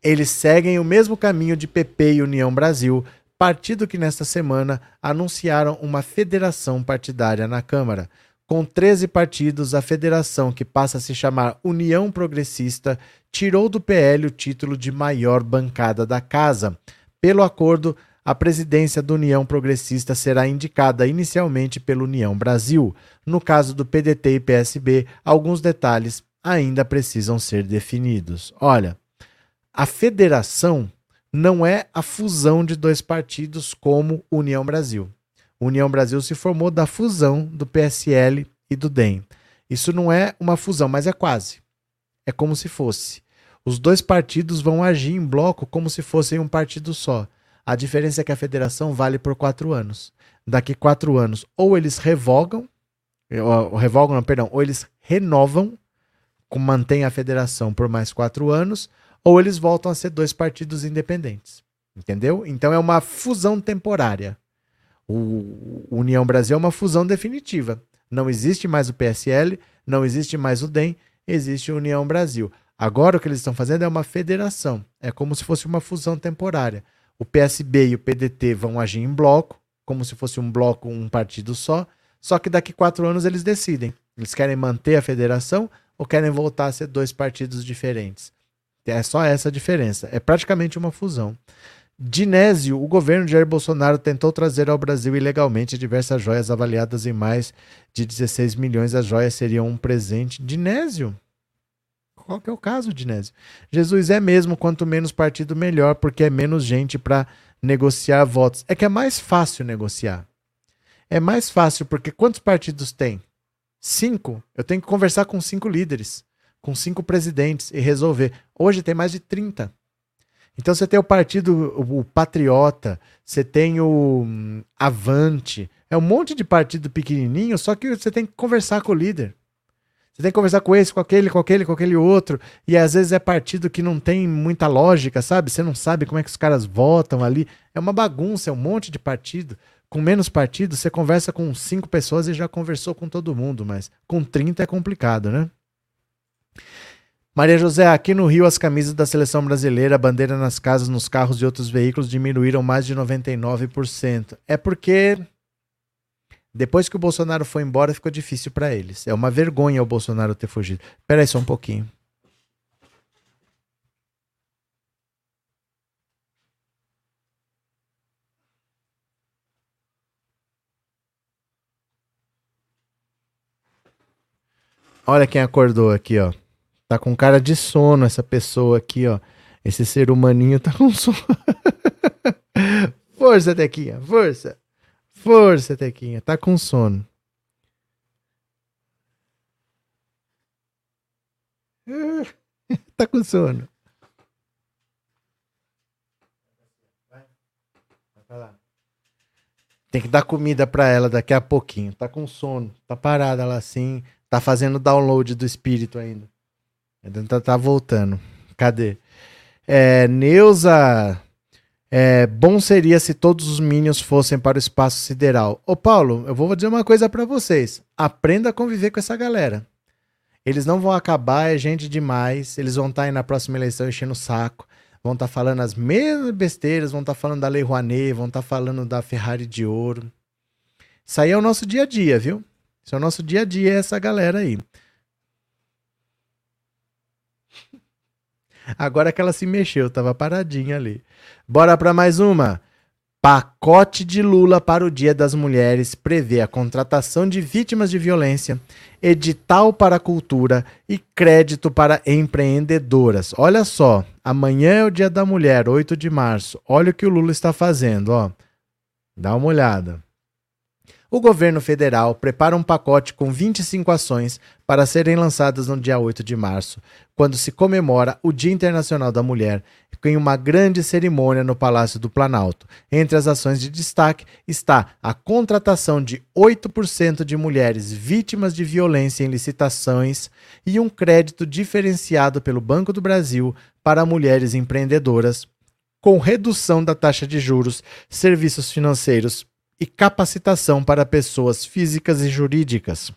Eles seguem o mesmo caminho de PP e União Brasil, partido que nesta semana anunciaram uma federação partidária na Câmara. Com 13 partidos, a federação, que passa a se chamar União Progressista, tirou do PL o título de maior bancada da casa. Pelo acordo, a presidência da União Progressista será indicada inicialmente pela União Brasil. No caso do PDT e PSB, alguns detalhes ainda precisam ser definidos. Olha, A federação não é a fusão de dois partidos como União Brasil. União Brasil se formou da fusão do PSL e do DEM. Isso não é uma fusão, mas é quase. É como se fosse. Os dois partidos vão agir em bloco como se fossem um partido só. A diferença é que a federação vale por quatro anos. Daqui quatro anos, ou eles revogam, ou, revogam, não, perdão, ou eles renovam, mantém a federação por mais quatro anos, ou eles voltam a ser dois partidos independentes. Entendeu? Então é uma fusão temporária. O União Brasil é uma fusão definitiva. Não existe mais o PSL, não existe mais o DEM, existe a União Brasil. Agora o que eles estão fazendo é uma federação. É como se fosse uma fusão temporária. O PSB e o PDT vão agir em bloco, como se fosse um bloco, um partido só. Só que daqui quatro anos eles decidem. Eles querem manter a federação ou querem voltar a ser dois partidos diferentes. É só essa a diferença. É praticamente uma fusão. Dinésio, o governo de Jair Bolsonaro tentou trazer ao Brasil ilegalmente diversas joias avaliadas em mais de 16 milhões. As joias seriam um presente. Dinésio? Qual que é o caso, Dinésio? Jesus é mesmo, quanto menos partido, melhor, porque é menos gente para negociar votos. É que é mais fácil negociar. É mais fácil, porque quantos partidos tem? Cinco. Eu tenho que conversar com cinco líderes, com cinco presidentes e resolver. Hoje tem mais de 30. Então você tem o partido, o, Patriota, você tem o um, Avante, é um monte de partido pequenininho, só que você tem que conversar com o líder. Você tem que conversar com esse, com aquele, com aquele, com aquele outro. E às vezes é partido que não tem muita lógica, sabe? Você não sabe como é que os caras votam ali. É uma bagunça, é um monte de partido. Com menos partido, você conversa com cinco pessoas e já conversou com todo mundo, mas com 30 é complicado, né? Maria José, aqui no Rio, as camisas da seleção brasileira, a bandeira nas casas, nos carros e outros veículos diminuíram mais de 99%. É porque depois que o Bolsonaro foi embora, ficou difícil para eles. É uma vergonha o Bolsonaro ter fugido. Espera aí só um pouquinho. Olha quem acordou aqui, ó. Tá com cara de sono essa pessoa aqui, ó. Esse ser humaninho tá com sono. força, Tequinha, força. Força, Tequinha, tá com sono. tá com sono. Tem que dar comida para ela daqui a pouquinho. Tá com sono. Tá parada lá assim. Tá fazendo download do espírito ainda. Tá, tá voltando. Cadê? É, Neuza é, bom seria se todos os Minions fossem para o espaço sideral. Ô Paulo, eu vou dizer uma coisa para vocês. Aprenda a conviver com essa galera. Eles não vão acabar, é gente demais. Eles vão estar tá aí na próxima eleição enchendo o saco. Vão estar tá falando as mesmas besteiras, vão estar tá falando da Lei Rouanet, vão estar tá falando da Ferrari de ouro. Isso aí é o nosso dia a dia, viu? Isso é o nosso dia a dia, essa galera aí. Agora que ela se mexeu, tava paradinha ali. Bora para mais uma. Pacote de Lula para o Dia das Mulheres prevê a contratação de vítimas de violência, edital para a cultura e crédito para empreendedoras. Olha só, amanhã é o Dia da Mulher, 8 de março. Olha o que o Lula está fazendo, ó. Dá uma olhada. O governo federal prepara um pacote com 25 ações para serem lançadas no dia 8 de março, quando se comemora o Dia Internacional da Mulher, em uma grande cerimônia no Palácio do Planalto. Entre as ações de destaque está a contratação de 8% de mulheres vítimas de violência em licitações e um crédito diferenciado pelo Banco do Brasil para mulheres empreendedoras, com redução da taxa de juros, serviços financeiros e capacitação para pessoas físicas e jurídicas.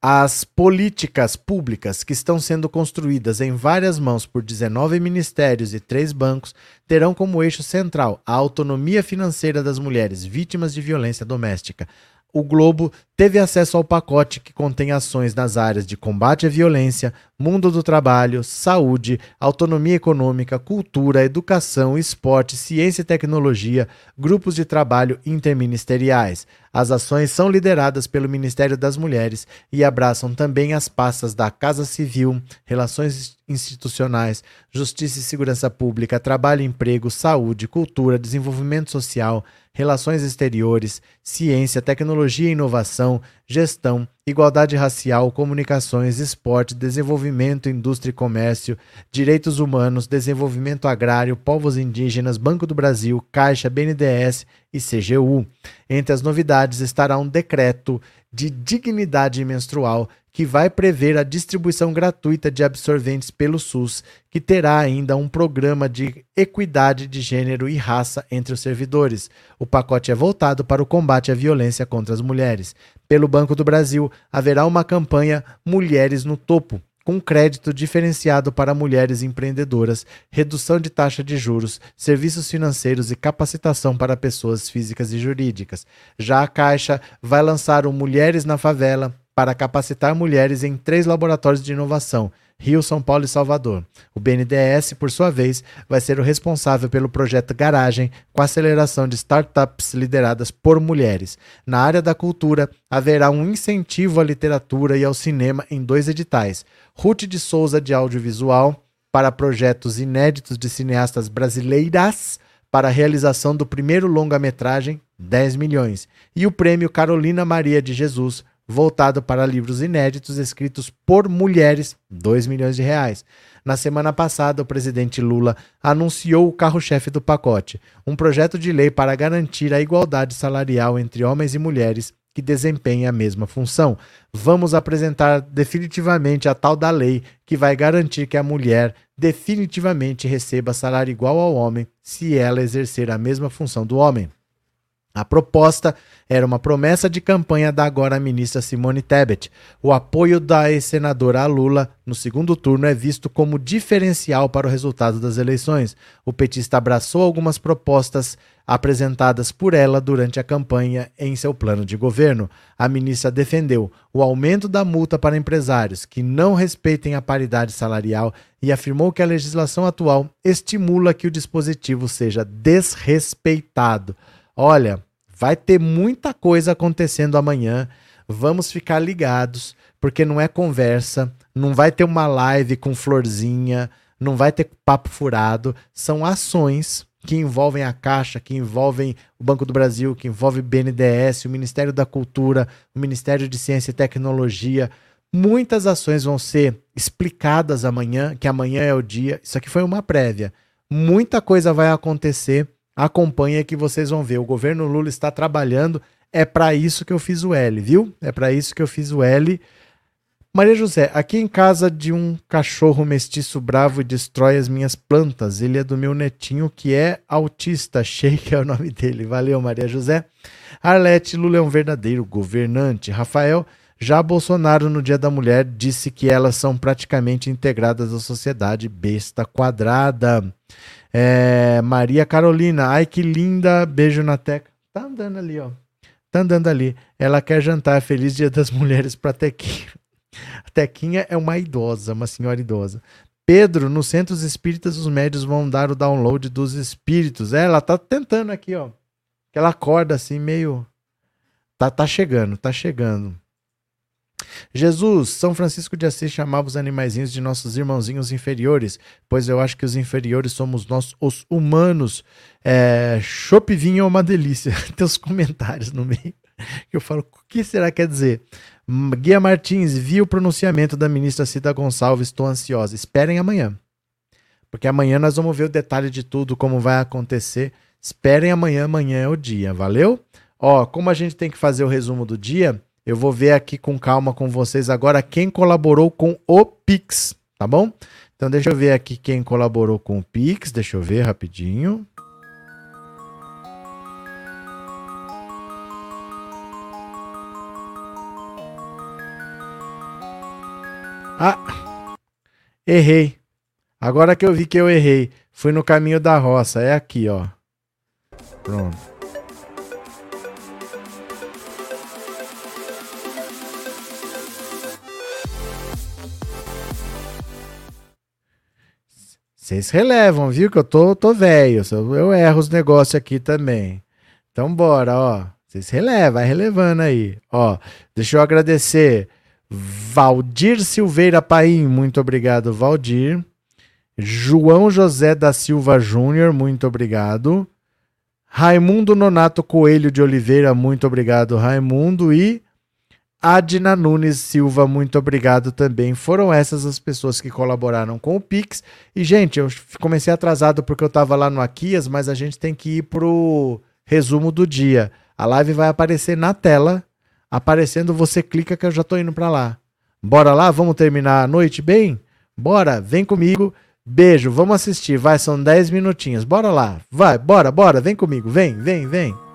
As políticas públicas que estão sendo construídas em várias mãos por 19 ministérios e três bancos terão como eixo central a autonomia financeira das mulheres vítimas de violência doméstica, o Globo teve acesso ao pacote que contém ações nas áreas de combate à violência, mundo do trabalho, saúde, autonomia econômica, cultura, educação, esporte, ciência e tecnologia, grupos de trabalho interministeriais. As ações são lideradas pelo Ministério das Mulheres e abraçam também as pastas da Casa Civil, Relações Institucionais, Justiça e Segurança Pública, Trabalho e Emprego, Saúde, Cultura, Desenvolvimento Social, Relações Exteriores, Ciência, Tecnologia e Inovação, Gestão, Igualdade Racial, Comunicações, Esporte, Desenvolvimento, Indústria e Comércio, Direitos Humanos, Desenvolvimento Agrário, Povos Indígenas, Banco do Brasil, Caixa, BNDES e CGU. Entre as novidades estará um decreto de dignidade menstrual que vai prever a distribuição gratuita de absorventes pelo SUS, que terá ainda um programa de equidade de gênero e raça entre os servidores. O pacote é voltado para o combate à violência contra as mulheres. Pelo Banco do Brasil, haverá uma campanha Mulheres no Topo, com crédito diferenciado para mulheres empreendedoras, redução de taxa de juros, serviços financeiros e capacitação para pessoas físicas e jurídicas. Já a Caixa vai lançar o Mulheres na Favela para capacitar mulheres em três laboratórios de inovação. Rio, São Paulo e Salvador. O BNDES, por sua vez, vai ser o responsável pelo projeto Garagem, com aceleração de startups lideradas por mulheres. Na área da cultura, haverá um incentivo à literatura e ao cinema em dois editais. Ruth de Souza de Audiovisual, para projetos inéditos de cineastas brasileiras, para a realização do primeiro longa-metragem, 10 milhões. E o prêmio Carolina Maria de Jesus, voltado para livros inéditos escritos por mulheres, 2 milhões de reais. Na semana passada, o presidente Lula anunciou o carro-chefe do pacote, um projeto de lei para garantir a igualdade salarial entre homens e mulheres que desempenhem a mesma função. Vamos apresentar definitivamente a tal da lei que vai garantir que a mulher definitivamente receba salário igual ao homem se ela exercer a mesma função do homem. A proposta era uma promessa de campanha da agora ministra Simone Tebet. O apoio da ex-senadora Lula no segundo turno é visto como diferencial para o resultado das eleições. O petista abraçou algumas propostas apresentadas por ela durante a campanha em seu plano de governo. A ministra defendeu o aumento da multa para empresários que não respeitem a paridade salarial e afirmou que a legislação atual estimula que o dispositivo seja desrespeitado. Olha, vai ter muita coisa acontecendo amanhã. Vamos ficar ligados, porque não é conversa, não vai ter uma live com florzinha, não vai ter papo furado, são ações que envolvem a Caixa, que envolvem o Banco do Brasil, que envolvem o BNDES, o Ministério da Cultura, o Ministério de Ciência e Tecnologia. Muitas ações vão ser explicadas amanhã, que amanhã é o dia. Isso aqui foi uma prévia. Muita coisa vai acontecer acompanha que vocês vão ver. O governo Lula está trabalhando. É para isso que eu fiz o L, viu? É para isso que eu fiz o L. Maria José, aqui em casa de um cachorro mestiço bravo destrói as minhas plantas. Ele é do meu netinho que é autista. Sheik é o nome dele. Valeu, Maria José. Arlete, Lula é um verdadeiro governante. Rafael, já Bolsonaro, no Dia da Mulher, disse que elas são praticamente integradas à sociedade besta quadrada. É, Maria Carolina, ai que linda, beijo na teca. Tá andando ali, ó. Tá andando ali. Ela quer jantar. Feliz Dia das Mulheres pra Tequinha. A Tequinha é uma idosa, uma senhora idosa. Pedro, nos centros espíritas, os médios vão dar o download dos espíritos. É, ela tá tentando aqui, ó. Ela acorda assim, meio. Tá, tá chegando, tá chegando. Jesus, São Francisco de Assis chamava os animaizinhos de nossos irmãozinhos inferiores, pois eu acho que os inferiores somos nós, os humanos. É, vinho é uma delícia. Tem os comentários no meio que eu falo, o que será que quer dizer? Guia Martins, vi o pronunciamento da ministra Cida Gonçalves, estou ansiosa. Esperem amanhã. Porque amanhã nós vamos ver o detalhe de tudo, como vai acontecer. Esperem amanhã, amanhã é o dia, valeu? Ó, como a gente tem que fazer o resumo do dia, eu vou ver aqui com calma com vocês agora quem colaborou com o Pix, tá bom? Então deixa eu ver aqui quem colaborou com o Pix, deixa eu ver rapidinho. Ah, errei. Agora que eu vi que eu errei, fui no caminho da roça, é aqui, ó. Pronto. Vocês relevam, viu? Que eu tô, tô velho. Eu erro os negócios aqui também. Então, bora, ó. Vocês releva, vai relevando aí. Ó, deixa eu agradecer. Valdir Silveira Paim, muito obrigado, Valdir. João José da Silva Júnior, muito obrigado. Raimundo Nonato Coelho de Oliveira, muito obrigado, Raimundo. E Adna Nunes Silva, muito obrigado também. Foram essas as pessoas que colaboraram com o Pix. E, gente, eu comecei atrasado porque eu estava lá no Aquias, mas a gente tem que ir pro resumo do dia. A live vai aparecer na tela. Aparecendo, você clica que eu já estou indo para lá. Bora lá? Vamos terminar a noite bem? Bora, vem comigo. Beijo, vamos assistir. Vai, são 10 minutinhos. Bora lá. Vai, bora, bora. Vem comigo. Vem, vem, vem.